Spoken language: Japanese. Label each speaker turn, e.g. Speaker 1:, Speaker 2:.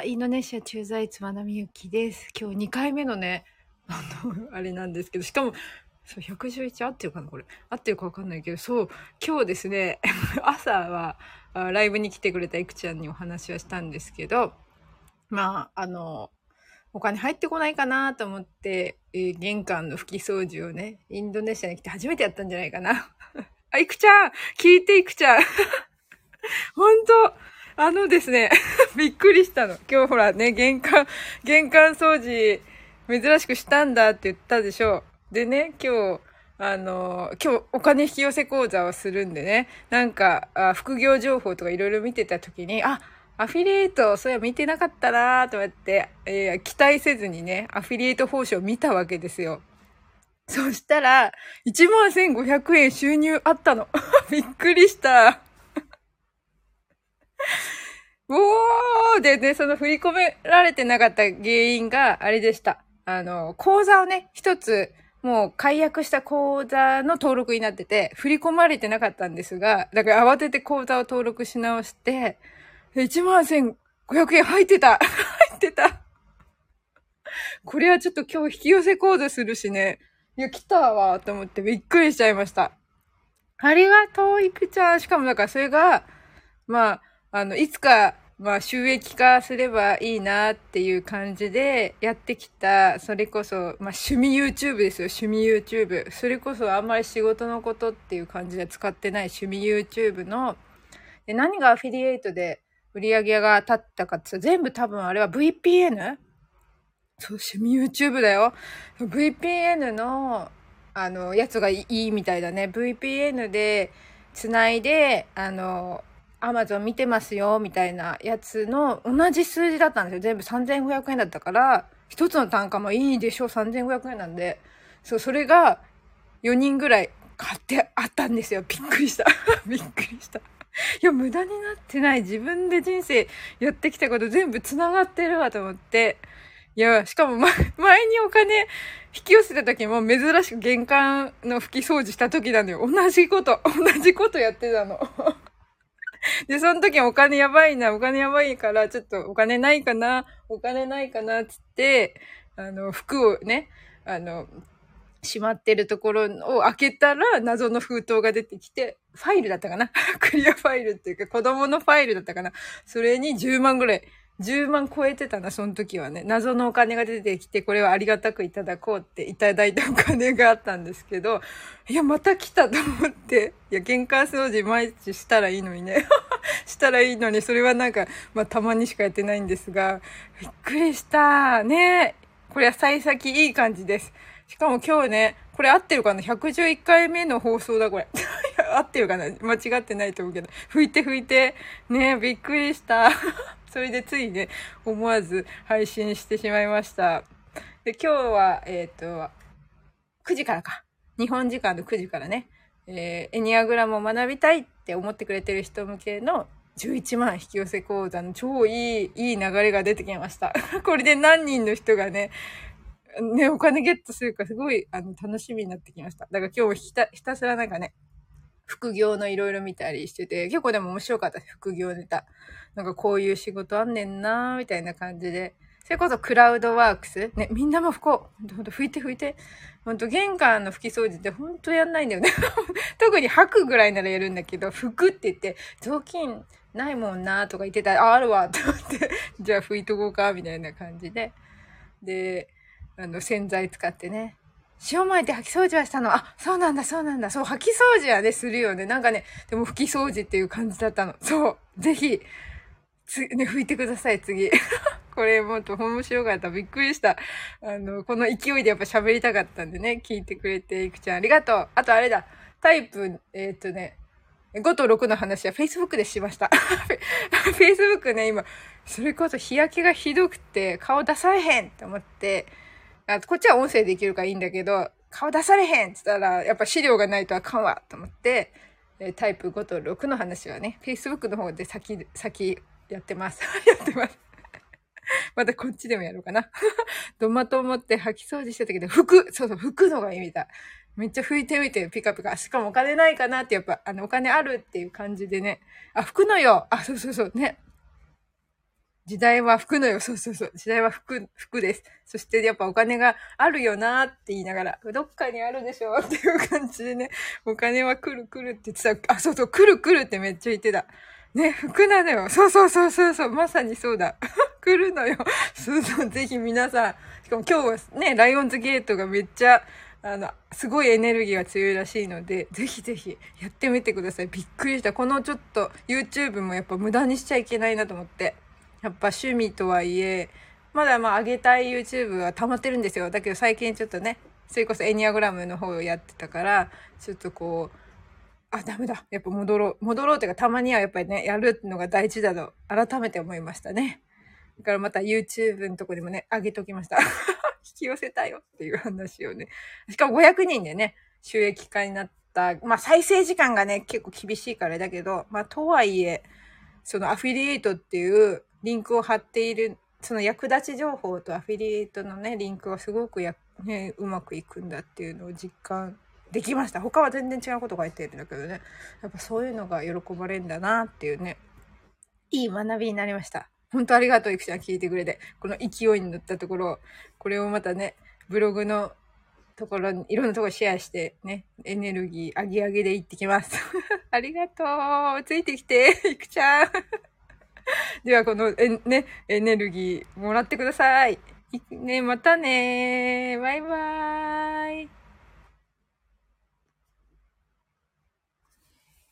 Speaker 1: インドネシア駐在地まなみゆきです。今日2回目のね、あの、あれなんですけど、しかも、そう、111合ってるかなこれ。合ってるかわかんないけど、そう、今日ですね、朝は、ライブに来てくれたいくちゃんにお話はしたんですけど、まあ、あの、お金入ってこないかなと思って、えー、玄関の拭き掃除をね、インドネシアに来て初めてやったんじゃないかな。あ、いくちゃん聞いていくちゃん 本当あのですね、びっくりしたの。今日ほらね、玄関、玄関掃除、珍しくしたんだって言ったでしょう。でね、今日、あの、今日お金引き寄せ講座をするんでね、なんか、あ副業情報とかいろいろ見てた時に、あ、アフィリエイト、そういや見てなかったなと思って、えー、期待せずにね、アフィリエイト報酬を見たわけですよ。そしたら、11,500円収入あったの。びっくりした。おーでね、その振り込められてなかった原因があれでした。あの、口座をね、一つ、もう解約した口座の登録になってて、振り込まれてなかったんですが、だから慌てて口座を登録し直して、1万1500円入ってた 入ってたこれはちょっと今日引き寄せコードするしね、いや、来たわと思ってびっくりしちゃいました。ありがとう、いくちゃん。しかもだからそれが、まあ、あの、いつか、まあ、収益化すればいいなっていう感じでやってきた、それこそ、まあ、趣味 YouTube ですよ、趣味 YouTube。それこそあんまり仕事のことっていう感じで使ってない趣味 YouTube の、で何がアフィリエイトで売り上げが立ったかって全部多分あれは VPN? そう、趣味 YouTube だよ。VPN の、あの、やつがいいみたいだね。VPN で、つないで、あの、アマゾン見てますよ、みたいなやつの同じ数字だったんですよ。全部3500円だったから、一つの単価もいいでしょ、3500円なんで。そう、それが4人ぐらい買ってあったんですよ。びっくりした。びっくりした。いや、無駄になってない。自分で人生やってきたこと全部繋がってるわと思って。いや、しかも、ま、前にお金引き寄せた時も珍しく玄関の拭き掃除した時なのよ。同じこと、同じことやってたの。で、その時お金やばいな、お金やばいから、ちょっとお金ないかな、お金ないかな、つって、あの、服をね、あの、しまってるところを開けたら謎の封筒が出てきて、ファイルだったかな？クリアファイルっていうか子供のファイルだったかな？それに10万ぐらい10万超えてたな、その時はね。謎のお金が出てきて、これはありがたくいただこうっていただいたお金があったんですけど、いや、また来たと思って、いや、玄関掃除毎日したらいいのにね。したらいいのに、それはなんか、まあ、たまにしかやってないんですが、びっくりした。ねこれは幸先いい感じです。しかも今日ね、これ合ってるかな ?111 回目の放送だ、これ。合ってるかな？間違ってないと思うけど。拭いて拭いて。ねびっくりした。それでついね、思わず配信してしまいました。で、今日は、えっ、ー、と、9時からか。日本時間の9時からね、えー、エニアグラムを学びたいって思ってくれてる人向けの11万引き寄せ講座の超いい、いい流れが出てきました。これで何人の人がね、ね、お金ゲットするかすごい、あの、楽しみになってきました。だから今日もひた、ひたすらなんかね、副業のいろいろ見たりしてて、結構でも面白かった副業ネタ。なんかこういう仕事あんねんなーみたいな感じで。それこそクラウドワークス。ね、みんなも拭こう。ほんと拭いて拭いて。ほんと玄関の拭き掃除ってほんとやんないんだよね。特に吐くぐらいならやるんだけど、拭くって言って、雑巾ないもんなとか言ってたら、あ、あるわと思って、じゃあ拭いとこうか、みたいな感じで。で、あの、洗剤使ってね、塩巻いて掃き掃除はしたの？あ、そうなんだ、そうなんだ。そう、掃き掃除はね、するよね。なんかね、でも拭き掃除っていう感じだったの。そう。ぜひ、つ、ね、拭いてください、次。これもっと面白かった。びっくりした。あの、この勢いでやっぱ喋りたかったんでね、聞いてくれて、いくちゃんありがとう。あとあれだ、タイプ、えー、っとね、5と6の話は Facebook でしました。Facebook ね、今、それこそ日焼けがひどくて顔出されへんって思って、あこっちは音声できるからいいんだけど、顔出されへんって言ったら、やっぱ資料がないとあかんわと思って、えタイプ5と6の話はね、Facebook の方で先、先やってます。やってます。またこっちでもやろうかな。ドマと思って掃き掃除してたけど、拭くそうそう、拭くのがいいみたい。めっちゃ拭いてみて、ピカピカ。しかもお金ないかなってやっぱ、あの、お金あるっていう感じでね。あ、拭くのよあ、そうそうそう、ね。時代は服のよ。そう そうそう。時代は服、服です。そしてやっぱお金があるよなって言いながら、どっかにあるでしょ っていう感じでね、お金は来る来るって言ってた。あ、そうそう、来る来るってめっちゃ言ってた。ね、服なのよ。そうそうそうそうそう。まさにそうだ。来るのよ。そうそう。ぜひ皆さん。しかも今日はね、ライオンズゲートがめっちゃ、あの、すごいエネルギーが強いらしいので、ぜひぜひやってみてください。びっくりした。このちょっと YouTube もやっぱ無駄にしちゃいけないなと思って。やっぱ趣味とはいえ、まだまあ上げたい YouTube は溜まってるんですよ。だけど最近ちょっとね、それこそエニアグラムの方をやってたから、ちょっとこう、あ、ダメだ。やっぱ戻ろう。戻ろうっていうか、たまにはやっぱりね、やるのが大事だと、改めて思いましたね。だからまた YouTube のとこでもね、上げときました。引き寄せたよっていう話をね。しかも500人でね、収益化になった。まあ再生時間がね、結構厳しいからだけど、まあとはいえ、そのアフィリエイトっていうリンクを貼っている、その役立ち情報とアフィリエイトのね、リンクはすごくや、ね、うまくいくんだっていうのを実感できました。他は全然違うこと書いてるんだけどね。やっぱそういうのが喜ばれるんだなっていうね。いい学びになりました。本当ありがとう、いくちゃん聞いてくれて。この勢いに乗ったところ、これをまたね、ブログのところに、いろんなところシェアして、ね、エネルギー上げ上げで行ってきます。ありがとう。ついてきて、いくちゃん。では、このえ、ね、エネルギーもらってください。ね、またねバイバーイ。